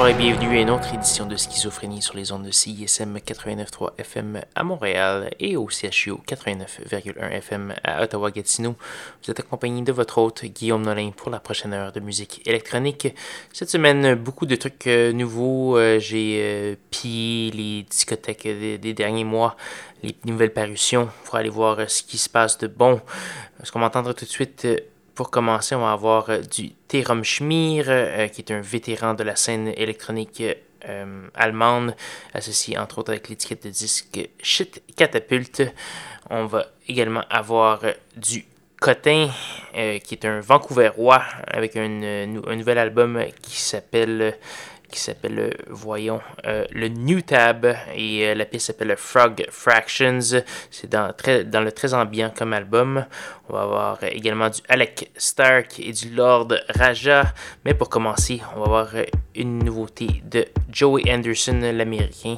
Bonsoir et bienvenue à une autre édition de Schizophrénie sur les ondes de CISM 89.3 FM à Montréal et au CHU 89.1 FM à Ottawa-Gatineau. Vous êtes accompagné de votre hôte Guillaume Nolin pour la prochaine heure de musique électronique. Cette semaine, beaucoup de trucs euh, nouveaux. Euh, j'ai euh, pillé les discothèques des, derniers mois, les nouvelles parutions pour aller voir ce qui se passe de bon. Ce qu'on va entendre tout de suite pour commencer, on va avoir euh, du Terum Schmier, euh, qui est un vétéran de la scène électronique euh, allemande, associé entre autres avec l'étiquette de disque Shit Catapult. On va également avoir du Cotin, qui est un Vancouverois, avec un nouvel album qui s'appelle qui s'appelle, euh, voyons, euh, le New Tab et euh, la pièce s'appelle Frog Fractions. C'est dans, très, dans le très ambiant comme album. On va avoir également du Alec Stark et du Lord Raja. Mais pour commencer, on va avoir une nouveauté de Joey Anderson, l'américain,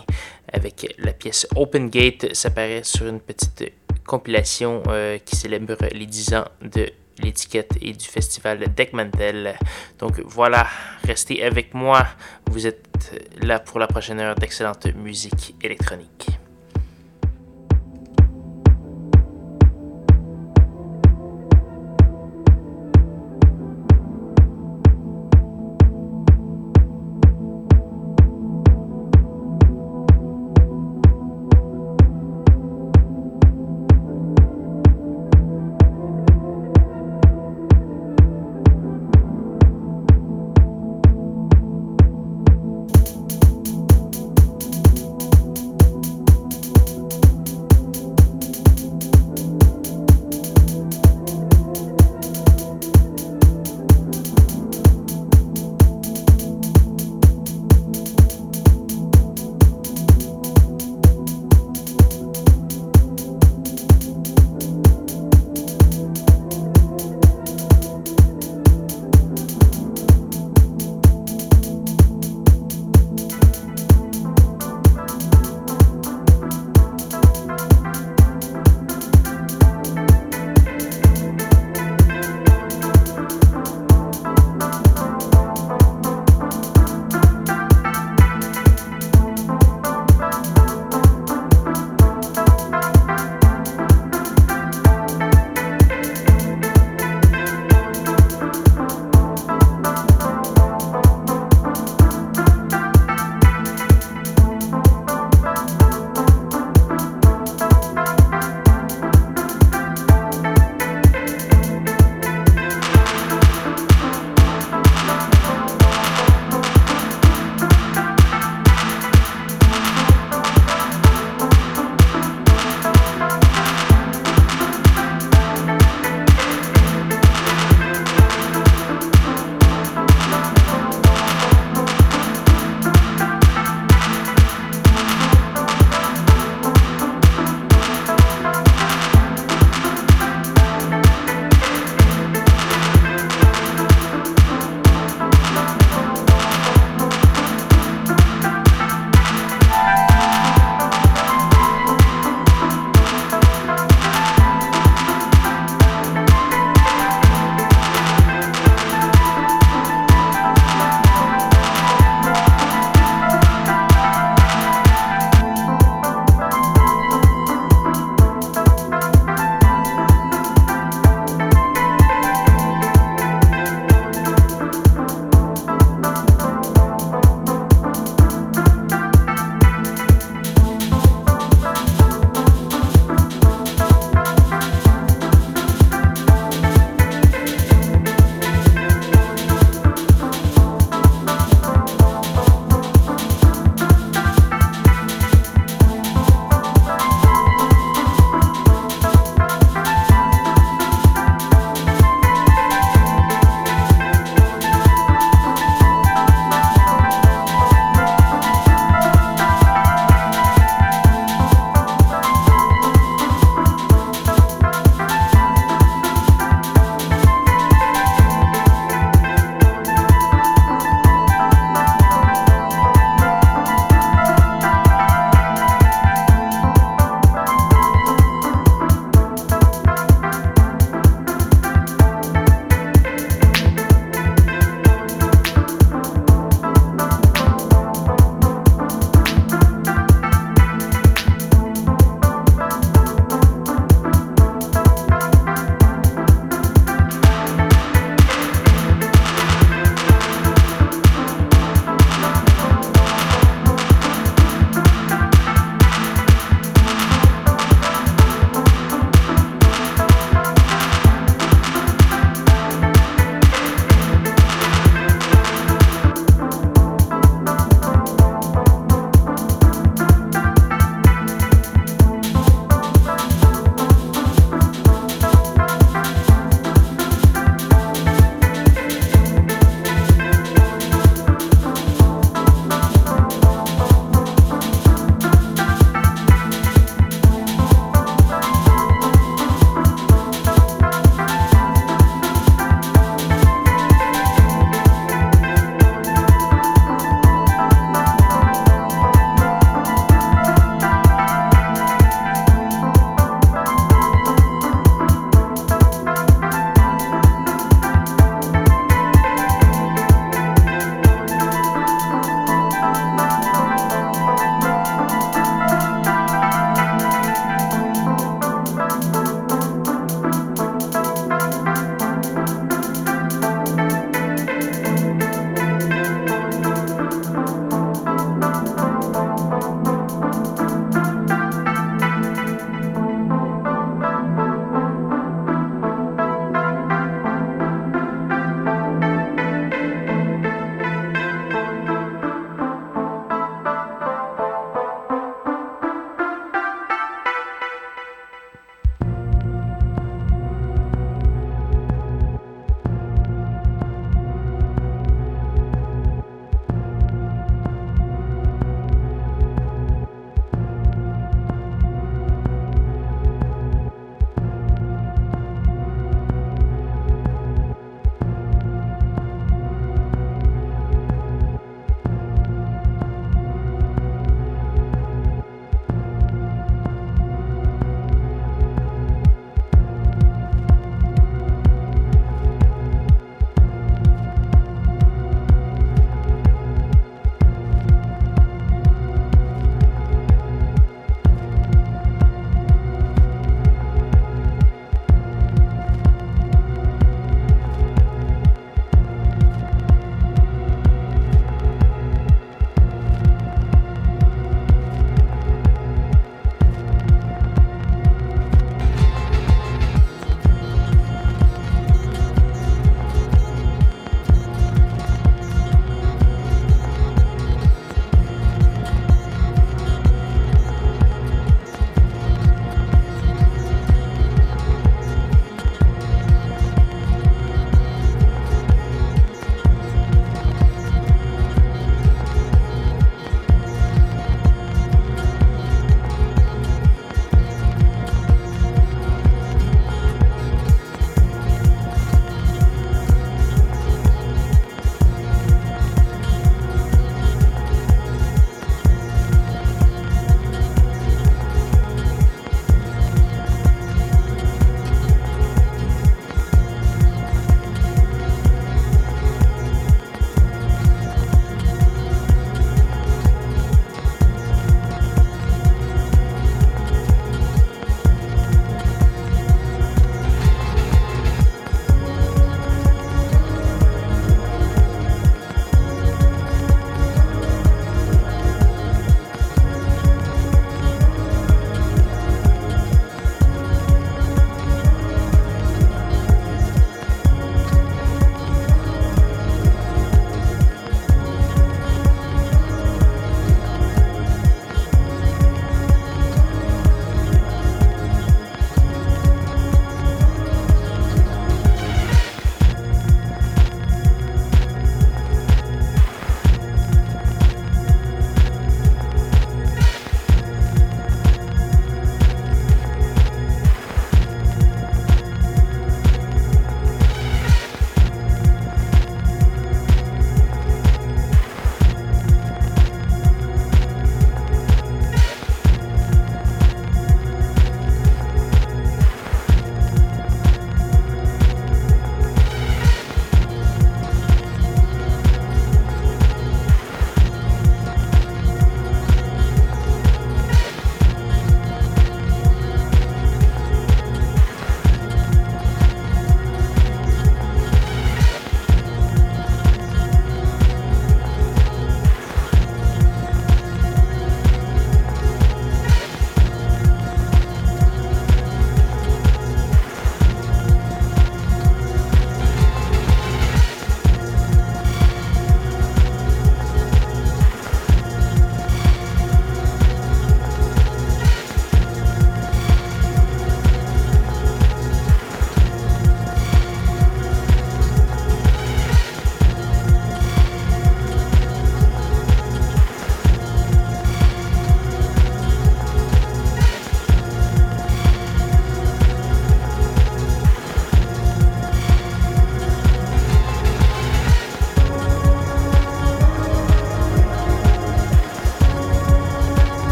avec la pièce Open Gate. Ça paraît sur une petite compilation qui célèbre les 10 ans de l'étiquette et du festival Deckmantel. Donc voilà, restez avec moi. Vous êtes là pour la prochaine heure d'excellente musique électronique.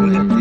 William.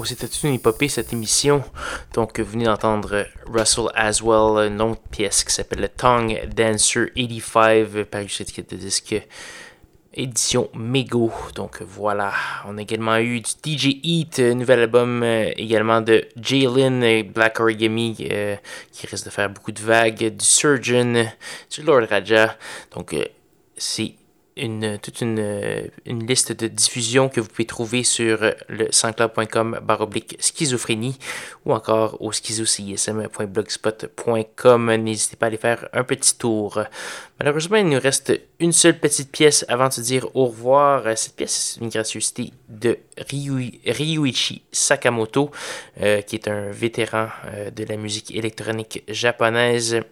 Oh, c'était une épopée cette émission. Donc, vous venez d'entendre Russell Aswell, une autre pièce qui s'appelle Tongue Dancer 85, paru sur l'étiquette de disque édition Mego. Donc voilà, on a également eu du DJ Eat, nouvel album euh, également de Jalen et Black Origami euh, qui risque de faire beaucoup de vagues, du Surgeon, du Lord Raja. Donc euh, c'est une, toute une, une, liste de diffusion que vous pouvez trouver sur le sanscloud.com baroblique schizophrénie ou encore au schizocism.blogspot.com. N'hésitez pas à aller faire un petit tour. Malheureusement, il nous reste une seule petite pièce avant de se dire au revoir. Cette pièce est une gracieuseté de Ryuichi Sakamoto, euh, qui est un vétéran euh, de la musique électronique japonaise.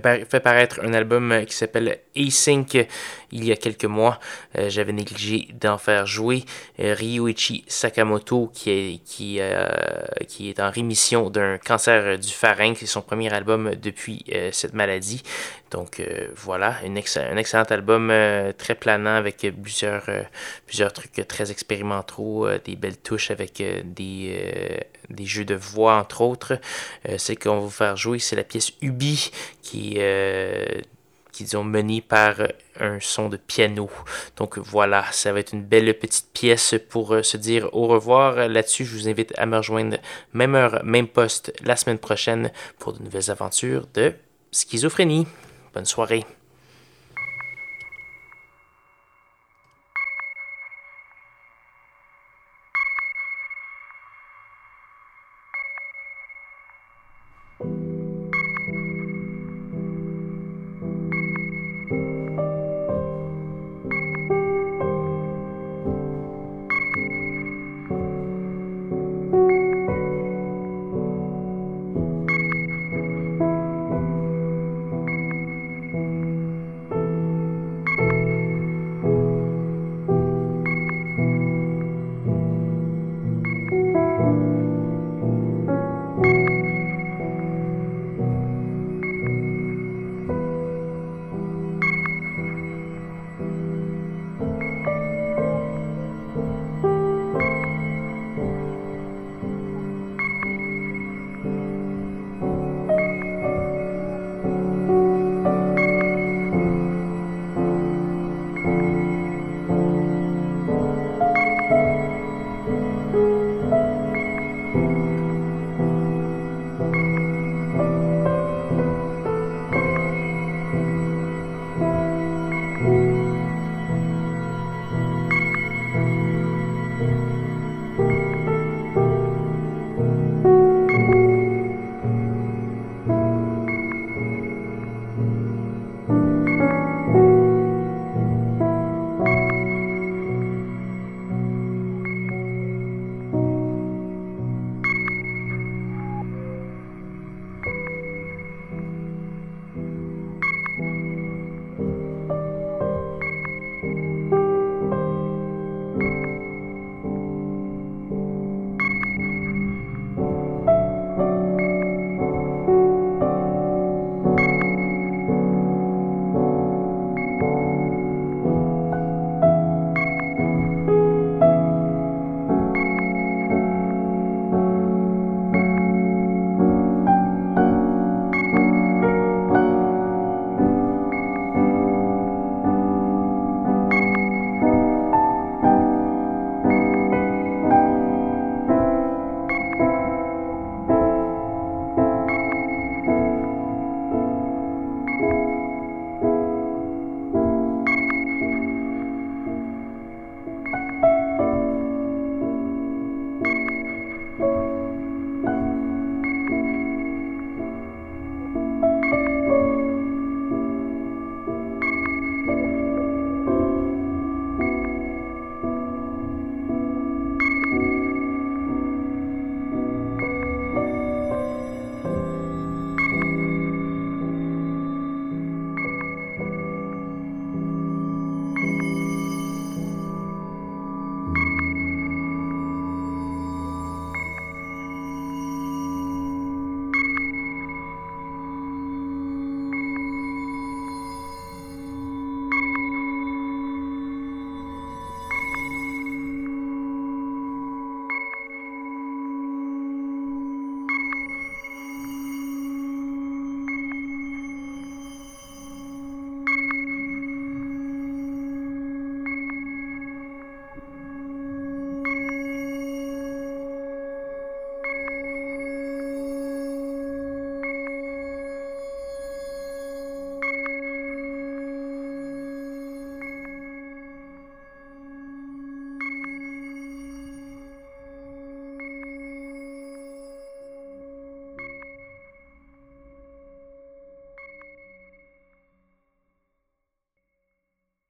Fait paraître un album euh, qui s'appelle Async il y a quelques mois. Euh, j'avais négligé d'en faire jouer. Euh, Ryuichi Sakamoto, qui est, qui, qui en rémission d'un cancer du pharynx. C'est son premier album depuis cette maladie. Donc voilà, un excellent album très planant avec plusieurs, plusieurs trucs très expérimentaux, des belles touches avec des jeux de voix, entre autres. Euh, c'est qu'on va vous faire jouer, c'est la pièce Ubi qui, euh, qui disons, menée par un son de piano. Donc voilà, ça va être une belle petite pièce pour euh, se dire au revoir. Là-dessus, je vous invite à me rejoindre même heure, même poste la semaine prochaine pour de nouvelles aventures de schizophrénie. Bonne soirée.